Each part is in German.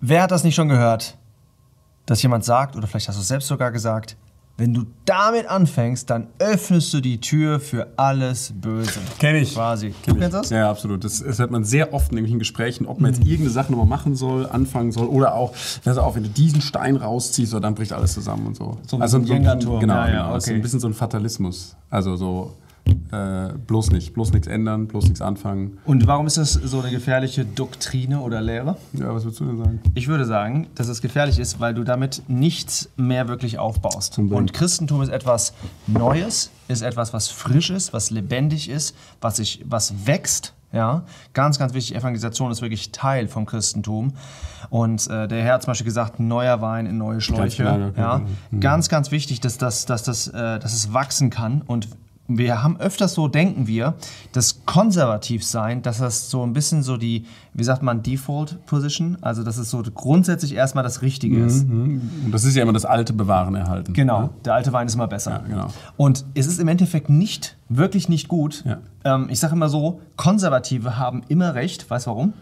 wer hat das nicht schon gehört, dass jemand sagt, oder vielleicht hast du es selbst sogar gesagt, wenn du damit anfängst, dann öffnest du die Tür für alles Böse. Kenn ich. Quasi. Kenn Du kennst das? Ja, absolut. Das, das hört man sehr oft in irgendwelchen Gesprächen, ob man jetzt irgendeine Sache nochmal machen soll, anfangen soll oder auch, pass auf, wenn du diesen Stein rausziehst, so, dann bricht alles zusammen und so. So ein also Jenga-Turm. Genau, Ja, ja, genau. Das ist okay. ein bisschen so ein Fatalismus. Also so äh, bloß nicht, bloß nichts ändern, bloß nichts anfangen. Und warum ist das so eine gefährliche Doktrine oder Lehre? Ja, was würdest du denn sagen? Ich würde sagen, dass es gefährlich ist, weil du damit nichts mehr wirklich aufbaust. Und Christentum ist etwas Neues, ist etwas, was frisch ist, was lebendig ist, was, sich, was wächst. Ja, ganz, ganz wichtig. Evangelisation ist wirklich Teil vom Christentum. Und äh, der Herr hat zum Beispiel gesagt, neuer Wein in neue Schläuche. okay, ja, genau. Ganz, ganz wichtig, dass, das, dass, das, äh, dass es wachsen kann. Und wir haben öfters so, denken wir, das Konservativsein, dass das so ein bisschen so die, wie sagt man, Default Position, also dass es so grundsätzlich erstmal das Richtige ist. Und das ist ja immer das alte Bewahren erhalten. Genau, Ja? der alte Wein ist immer besser. Ja, genau. Und es ist im Endeffekt nicht, wirklich nicht gut. Ja. Ähm, ich sage immer so, Konservative haben immer recht. Weißt du warum?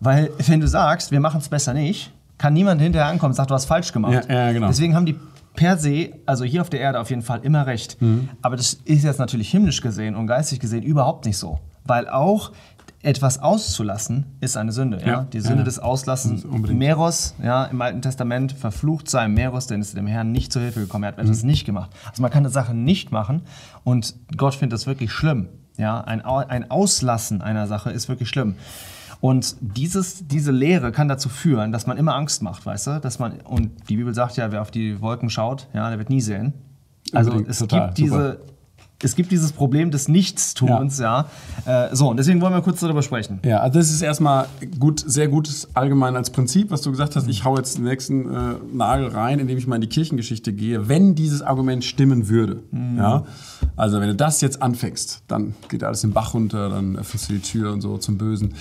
Weil wenn du sagst, wir machen es besser nicht, kann niemand hinterher ankommen und sagt, du hast falsch gemacht. Ja, ja, genau. Deswegen haben die per se, also hier auf der Erde auf jeden Fall immer recht. Mhm. Aber das ist jetzt natürlich himmlisch gesehen und geistig gesehen überhaupt nicht so. Weil auch etwas auszulassen ist eine Sünde. Ja? Ja, Die Sünde ja. des Auslassens. Meros, ja, im Alten Testament, verflucht sei Meros, denn es ist dem Herrn nicht zur Hilfe gekommen. Er hat etwas nicht gemacht. Also man kann eine Sache nicht machen und Gott findet das wirklich schlimm. Ja, ein, ein Auslassen einer Sache ist wirklich schlimm. Und dieses, diese Lehre kann dazu führen, dass man immer Angst macht, weißt du? Dass man, und die Bibel sagt ja, wer auf die Wolken schaut, ja, der wird nie sehen. Also Unbedingt, es total, gibt diese, es gibt dieses Problem des Nichtstuns, ja. Äh, so, und deswegen wollen wir kurz darüber sprechen. Ja, also das ist erstmal gut, sehr gutes allgemein als Prinzip, was du gesagt hast. Ich hau jetzt den nächsten äh, Nagel rein, indem ich mal in die Kirchengeschichte gehe. Wenn dieses Argument stimmen würde, ja, also wenn du das jetzt anfängst, dann geht alles den Bach runter, dann öffnest du die Tür und so zum Bösen.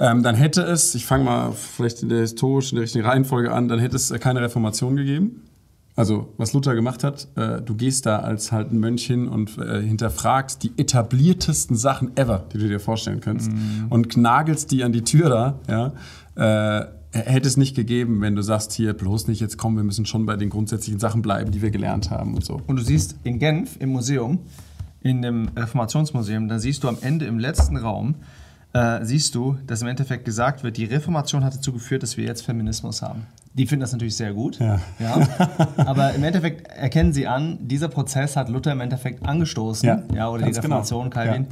Ähm, dann hätte es, ich fange mal vielleicht in der historischen, in der richtigen Reihenfolge an, dann hätte es äh, keine Reformation gegeben. Also, was Luther gemacht hat, äh, du gehst da als halt ein Mönch hin und äh, hinterfragst die etabliertesten Sachen ever, die du dir vorstellen kannst, und knagelst die an die Tür da, ja. Äh, hätte es nicht gegeben, wenn du sagst, hier bloß nicht, jetzt kommen, wir müssen schon bei den grundsätzlichen Sachen bleiben, die wir gelernt haben und so. Und du siehst in Genf im Museum, in dem Reformationsmuseum, da siehst du am Ende im letzten Raum, äh, siehst du, dass im Endeffekt gesagt wird, die Reformation hat dazu geführt, dass wir jetzt Feminismus haben. Die finden das natürlich sehr gut. Ja. Aber im Endeffekt erkennen sie an, dieser Prozess hat Luther im Endeffekt angestoßen. Ja, oder die genau. Reformation, Calvin.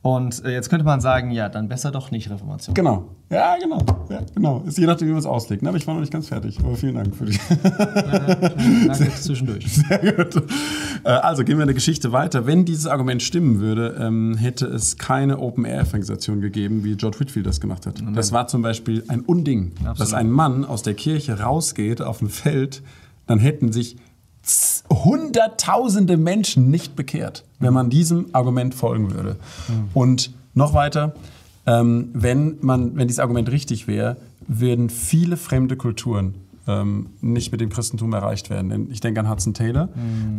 Und äh, jetzt könnte man sagen, ja, dann besser doch nicht Reformation. Genau. Ja, genau. Ja, genau. Ist je nachdem, wie man es auslegt. Ne? Aber ich war noch nicht ganz fertig. Aber vielen Dank für die. Danke zwischendurch. Sehr gut. Äh, Also gehen wir in der Geschichte weiter. Wenn dieses Argument stimmen würde, ähm, hätte es keine Open-Air-Evangelisation gegeben, wie George Whitfield das gemacht hat. Das war zum Beispiel ein Unding, dass ein Mann aus der Kirche rausgeht auf ein Feld, dann hätten sich hunderttausende Menschen nicht bekehrt, wenn man diesem Argument folgen würde. Und noch weiter, ähm, wenn, man, wenn dieses Argument richtig wäre, würden viele fremde Kulturen ähm, nicht mit dem Christentum erreicht werden. Denn ich denke an Hudson Taylor,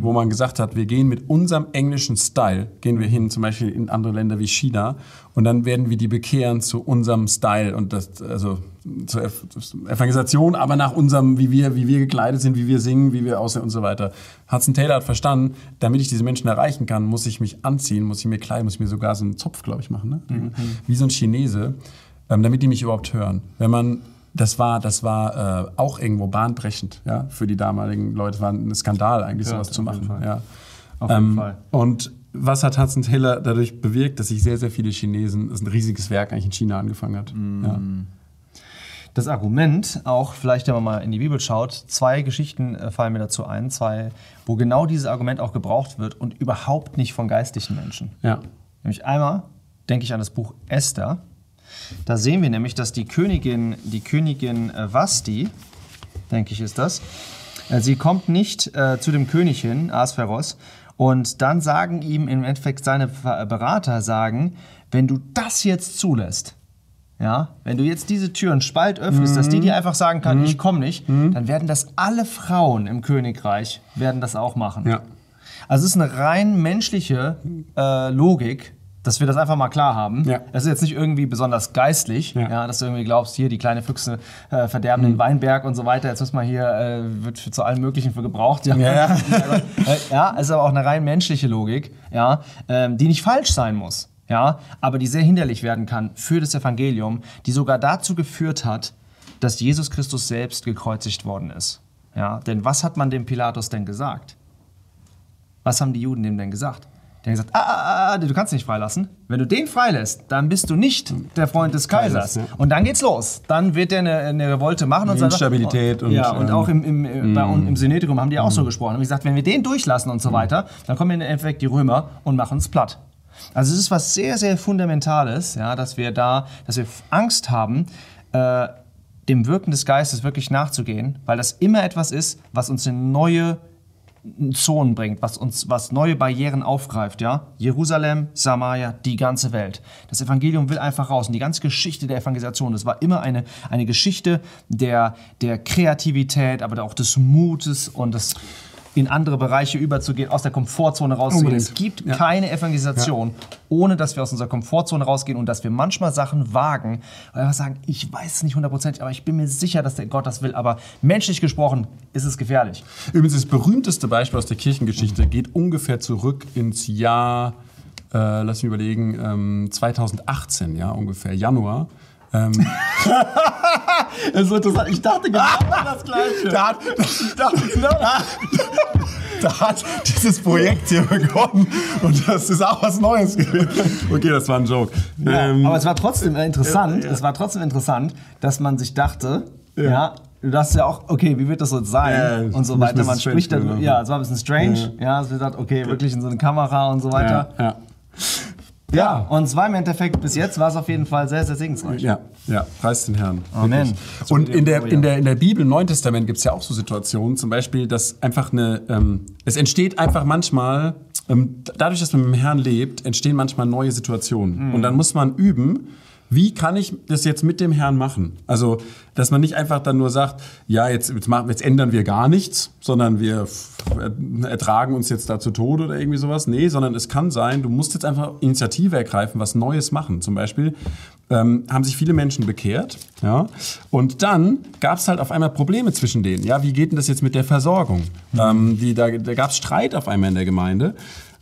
wo man gesagt hat, wir gehen mit unserem englischen Style, gehen wir hin, zum Beispiel in andere Länder wie China, und dann werden wir die bekehren zu unserem Style und das, also zur Ev- zur Evangelisation, aber nach unserem, wie wir, wie wir gekleidet sind, wie wir singen, wie wir aussehen und so weiter. Hudson Taylor hat verstanden, damit ich diese Menschen erreichen kann, muss ich mich anziehen, muss ich mir kleiden, muss ich mir sogar so einen Zopf, glaube ich, machen, ne? wie so ein Chinese, ähm, damit die mich überhaupt hören. Wenn man das war, das war äh, auch irgendwo bahnbrechend, ja, für die damaligen Leute. War ein Skandal eigentlich, Ja, sowas zu machen. Fall. Ja. Auf jeden Ähm, Fall. Und was hat Hudson Taylor dadurch bewirkt, dass sich sehr, sehr viele Chinesen, das ist ein riesiges Werk eigentlich in China angefangen hat. Mm. Ja. Das Argument, auch vielleicht, wenn man mal in die Bibel schaut, zwei Geschichten äh, fallen mir dazu ein, zwei, wo genau dieses Argument auch gebraucht wird und überhaupt nicht von geistlichen Menschen. ja. Nämlich einmal denke ich an das Buch Esther. Da sehen wir nämlich, dass die Königin, die Königin äh, Vasti, denke ich ist das, äh, sie kommt nicht äh, zu dem König hin, Asperos, und dann sagen ihm im Endeffekt seine Ver- Berater sagen, wenn du das jetzt zulässt, ja, wenn du jetzt diese Tür einen Spalt öffnest, dass die dir einfach sagen kann, ich komme nicht, dann werden das alle Frauen im Königreich werden das auch machen. Ja. Also es ist eine rein menschliche äh, Logik, dass wir das einfach mal klar haben. Ja. Es ist jetzt nicht irgendwie besonders geistlich, Ja. ja. dass du irgendwie glaubst, hier die kleine Füchse äh, verderben den Weinberg und so weiter. Jetzt muss man hier, äh, wird für, zu allem Möglichen für gebraucht. Ja, Ja, ja. äh, ja es ist aber auch eine rein menschliche Logik, ja, ähm, die nicht falsch sein muss. Ja, aber die sehr hinderlich werden kann für das Evangelium, die sogar dazu geführt hat, dass Jesus Christus selbst gekreuzigt worden ist. Ja, denn was hat man dem Pilatus denn gesagt? Was haben die Juden dem denn gesagt? Die haben gesagt, ah, ah, ah, du kannst nicht freilassen. Wenn du den freilässt, dann bist du nicht der Freund des Kaisers. Ja. Und dann geht's los. Dann wird er eine, eine Revolte machen und sagt, Instabilität und, ja, und ähm, auch im, im, bei uns im Senetrium haben die auch so gesprochen. Haben gesagt, wenn wir den durchlassen und so weiter, dann kommen im Endeffekt die Römer und machen uns platt. Also es ist was sehr, sehr Fundamentales, ja, dass wir da, dass wir Angst haben, äh, dem Wirken des Geistes wirklich nachzugehen, weil das immer etwas ist, was uns in neue Zonen bringt, was uns, was neue Barrieren aufgreift, ja. Jerusalem, Samaria, die ganze Welt. Das Evangelium will einfach raus. Und die ganze Geschichte der Evangelisation, das war immer eine, eine Geschichte der, der Kreativität, aber auch des Mutes und des in andere Bereiche überzugehen, aus der Komfortzone rauszugehen. Unbedingt. Es gibt Ja. keine Evangelisation, ohne dass wir aus unserer Komfortzone rausgehen und dass wir manchmal Sachen wagen. Und einfach sagen, ich weiß es nicht hundertprozentig, aber ich bin mir sicher, dass der Gott das will. Aber menschlich gesprochen ist es gefährlich. Übrigens, das berühmteste Beispiel aus der Kirchengeschichte geht ungefähr zurück ins Jahr, äh, lass mich überlegen, ähm, 2018, ja, ungefähr, Januar. Ähm, Das ist interessant. Ich dachte genau das Gleiche. da, hat, ich dachte, genau, da, hat dieses Projekt hier begonnen und das ist auch was Neues gewesen. Okay, das war ein Joke. Ähm, aber es war trotzdem interessant, Ja, ja. es war trotzdem interessant, dass man sich dachte, ja, du dachtest ja auch, okay, wie wird das jetzt sein Ja, und so weiter. Man spricht darüber. Ja, es war ein bisschen strange. Ja, es wird gedacht, okay, wirklich in so eine Kamera und so ja, weiter. Ja. Und es war im Endeffekt, bis jetzt war es auf jeden Fall sehr, sehr segensreich. Ja, ja, preis den Herrn. Amen. Wirklich. Und in der, in, der, in der Bibel, im Neuen Testament, gibt es ja auch so Situationen, zum Beispiel, dass einfach eine, ähm, es entsteht einfach manchmal, ähm, dadurch, dass man mit dem Herrn lebt, entstehen manchmal neue Situationen. Und dann muss man üben, wie kann ich das jetzt mit dem Herrn machen? Also, dass man nicht einfach dann nur sagt, ja, jetzt, jetzt, machen, jetzt ändern wir gar nichts, sondern wir ertragen uns jetzt da zu Tode oder irgendwie sowas. Nee, sondern es kann sein, du musst jetzt einfach Initiative ergreifen, was Neues machen. Zum Beispiel ähm, haben sich viele Menschen bekehrt, ja, und dann gab es halt auf einmal Probleme zwischen denen. Ja, wie geht denn das jetzt mit der Versorgung? Ähm, die, da da gab es Streit auf einmal in der Gemeinde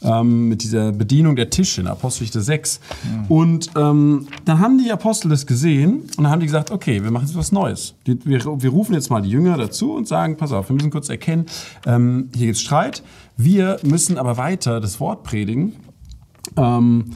ähm, mit dieser Bedienung der Tische in Apostelgeschichte 6. Und ähm, dann haben die Apostel das gesehen und dann haben die gesagt, okay, wir machen jetzt was Neues. Die, wir, wir rufen jetzt mal die Jünger dazu und sagen, pass auf, wir müssen kurz erkennen, ähm, hier gibt's Streit. Wir müssen aber weiter das Wort predigen. Ähm,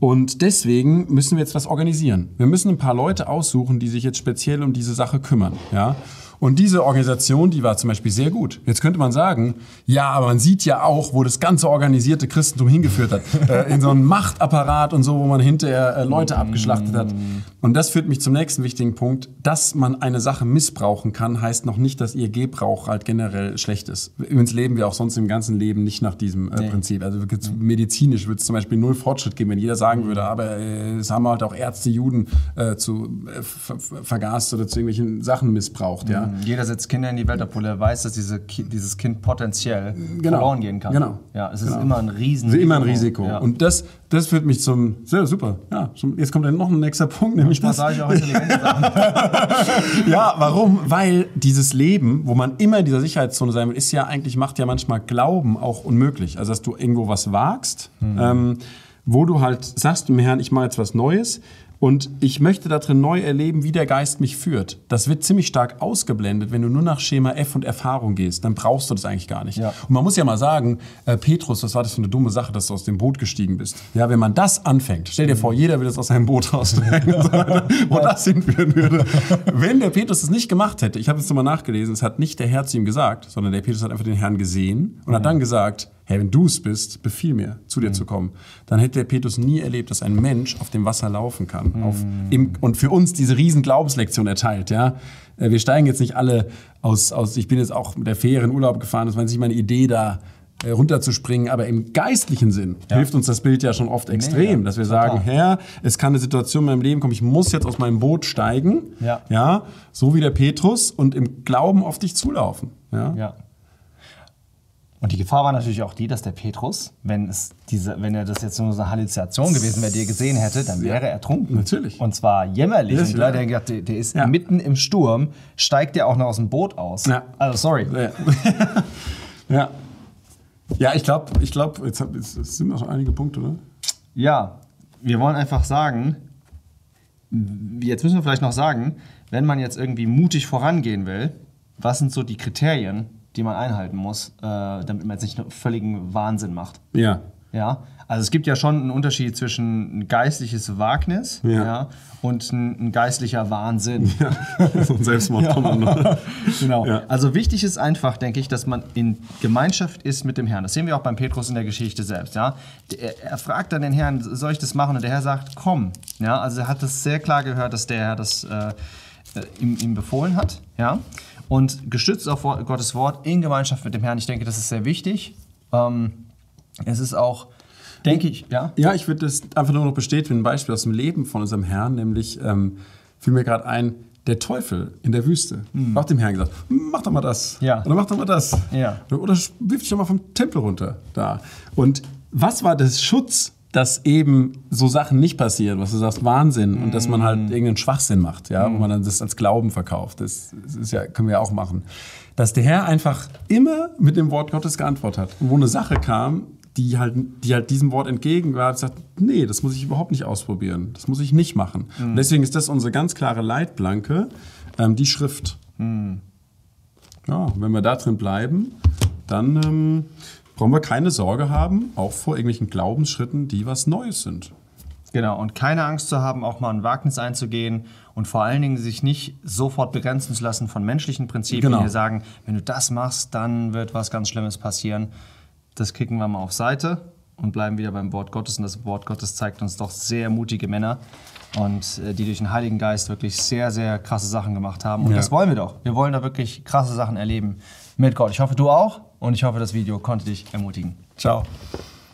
und deswegen müssen wir jetzt was organisieren. Wir müssen ein paar Leute aussuchen, die sich jetzt speziell um diese Sache kümmern. Ja? Und diese Organisation, die war zum Beispiel sehr gut. Jetzt könnte man sagen, ja, aber man sieht ja auch, wo das ganze organisierte Christentum hingeführt hat. äh, in so einen Machtapparat und so, wo man hinterher äh, Leute abgeschlachtet hat. Und das führt mich zum nächsten wichtigen Punkt. Dass man eine Sache missbrauchen kann, heißt noch nicht, dass ihr Gebrauch halt generell schlecht ist. Übrigens leben wir auch sonst im ganzen Leben nicht nach diesem äh, Prinzip. Also medizinisch würde es zum Beispiel null Fortschritt geben, wenn jeder sagen würde, aber äh, es haben halt auch Ärzte Juden äh, zu äh, ver ver- vergast oder zu irgendwelchen Sachen missbraucht. Ja? Jeder setzt Kinder in die Welt, obwohl er weiß, dass diese, dieses Kind potenziell Genau. verloren gehen kann. Genau. Ja, es ist Genau. immer ein Riesen. Also immer ein Risiko. Ja. Und das, das führt mich zum, sehr super, ja, zum, jetzt kommt dann noch ein nächster Punkt, nämlich das. sage ich auch. Ja, warum? Weil dieses Leben, wo man immer in dieser Sicherheitszone sein will, ist ja eigentlich, macht ja manchmal Glauben auch unmöglich. Also, dass du irgendwo was wagst, ähm, wo du halt sagst dem Herrn, ich mache jetzt was Neues und ich möchte da drin neu erleben, wie der Geist mich führt. Das wird ziemlich stark ausgeblendet, wenn du nur nach Schema F und Erfahrung gehst. Dann brauchst du das eigentlich gar nicht. Ja. Und man muss ja mal sagen, äh, Petrus, was war das für eine dumme Sache, dass du aus dem Boot gestiegen bist? Ja, wenn man das anfängt, stell dir vor, jeder will jetzt aus seinem Boot raussteigen, wo das hinführen würde. Wenn der Petrus das nicht gemacht hätte, ich habe jetzt nochmal nachgelesen, es hat nicht der Herr zu ihm gesagt, sondern der Petrus hat einfach den Herrn gesehen und hat dann gesagt, Herr, wenn du es bist, befiehl mir, zu dir zu kommen. Dann hätte der Petrus nie erlebt, dass ein Mensch auf dem Wasser laufen kann. Auf, im, und für uns diese riesen Glaubenslektion erteilt. Ja? Äh, Wir steigen jetzt nicht alle aus, aus, ich bin jetzt auch mit der Fähre in Urlaub gefahren, das war jetzt nicht meine Idee, da äh, runterzuspringen, aber im geistlichen Sinn hilft uns das Bild ja schon oft extrem, ja. dass wir sagen, Herr, es kann eine Situation in meinem Leben kommen, ich muss jetzt aus meinem Boot steigen, Ja. ja, so wie der Petrus und im Glauben auf dich zulaufen. Ja. Ja. Und die Gefahr war natürlich auch die, dass der Petrus, wenn, es diese, wenn er das jetzt nur so eine Halluzination gewesen wäre, die er gesehen hätte, dann wäre er ertrunken. Natürlich. Und zwar jämmerlich. Ja, Und. Leute haben gedacht, der, der ist Ja. mitten im Sturm, steigt der auch noch aus dem Boot aus. Ja. Also sorry. Ja. ja. Ja, ich glaube, ich glaub, jetzt, hab- jetzt sind noch einige Punkte, oder? Ja, wir wollen einfach sagen, jetzt müssen wir vielleicht noch sagen, wenn man jetzt irgendwie mutig vorangehen will, was sind so die Kriterien, die man einhalten muss, äh, damit man jetzt nicht nur völligen Wahnsinn macht? Ja. Ja, also es gibt ja schon einen Unterschied zwischen ein geistliches Wagnis ja. Ja. und ein, ein geistlicher Wahnsinn. so ein Selbstmordkommando. Genau. Ja. Also wichtig ist einfach, denke ich, dass man in Gemeinschaft ist mit dem Herrn. Das sehen wir auch beim Petrus in der Geschichte selbst. Ja? Er, er fragt dann den Herrn, soll ich das machen? Und der Herr sagt, komm. Ja? Also er hat das sehr klar gehört, dass der Herr das äh, äh, ihm, ihm befohlen hat. Ja? Und gestützt auf Gottes Wort in Gemeinschaft mit dem Herrn. Ich denke, das ist sehr wichtig. Ähm, es ist auch, denke ich, ja. Ja, ich würde das einfach nur noch bestätigen, ein Beispiel aus dem Leben von unserem Herrn, nämlich ähm, fiel mir gerade ein, der Teufel in der Wüste hat dem Herrn gesagt, mach doch mal das. Ja. Oder mach doch mal das. Ja. Oder wirf dich doch mal vom Tempel runter. Da. Und was war das Schutz, dass eben so Sachen nicht passieren, was du sagst, Wahnsinn, und dass man halt irgendeinen Schwachsinn macht, ja, wo man dann das als Glauben verkauft. Das, das ist ja, können wir ja auch machen. Dass der Herr einfach immer mit dem Wort Gottes geantwortet hat. Und wo eine Sache kam, die halt, die halt diesem Wort entgegen war, hat gesagt, nee, das muss ich überhaupt nicht ausprobieren. Das muss ich nicht machen. Und deswegen ist das unsere ganz klare Leitplanke, ähm, die Schrift. Ja, wenn wir da drin bleiben, dann ähm, brauchen wir keine Sorge haben, auch vor irgendwelchen Glaubensschritten, die was Neues sind. Genau, und keine Angst zu haben, auch mal ein Wagnis einzugehen und vor allen Dingen sich nicht sofort begrenzen zu lassen von menschlichen Prinzipien, Genau. die sagen, wenn du das machst, dann wird was ganz Schlimmes passieren. Das kicken wir mal auf Seite und bleiben wieder beim Wort Gottes. Und das Wort Gottes zeigt uns doch sehr mutige Männer und äh, die durch den Heiligen Geist wirklich sehr, sehr krasse Sachen gemacht haben. Und Ja. das wollen wir doch. Wir wollen da wirklich krasse Sachen erleben mit Gott. Ich hoffe, du auch und ich hoffe, das Video konnte dich ermutigen. Ciao.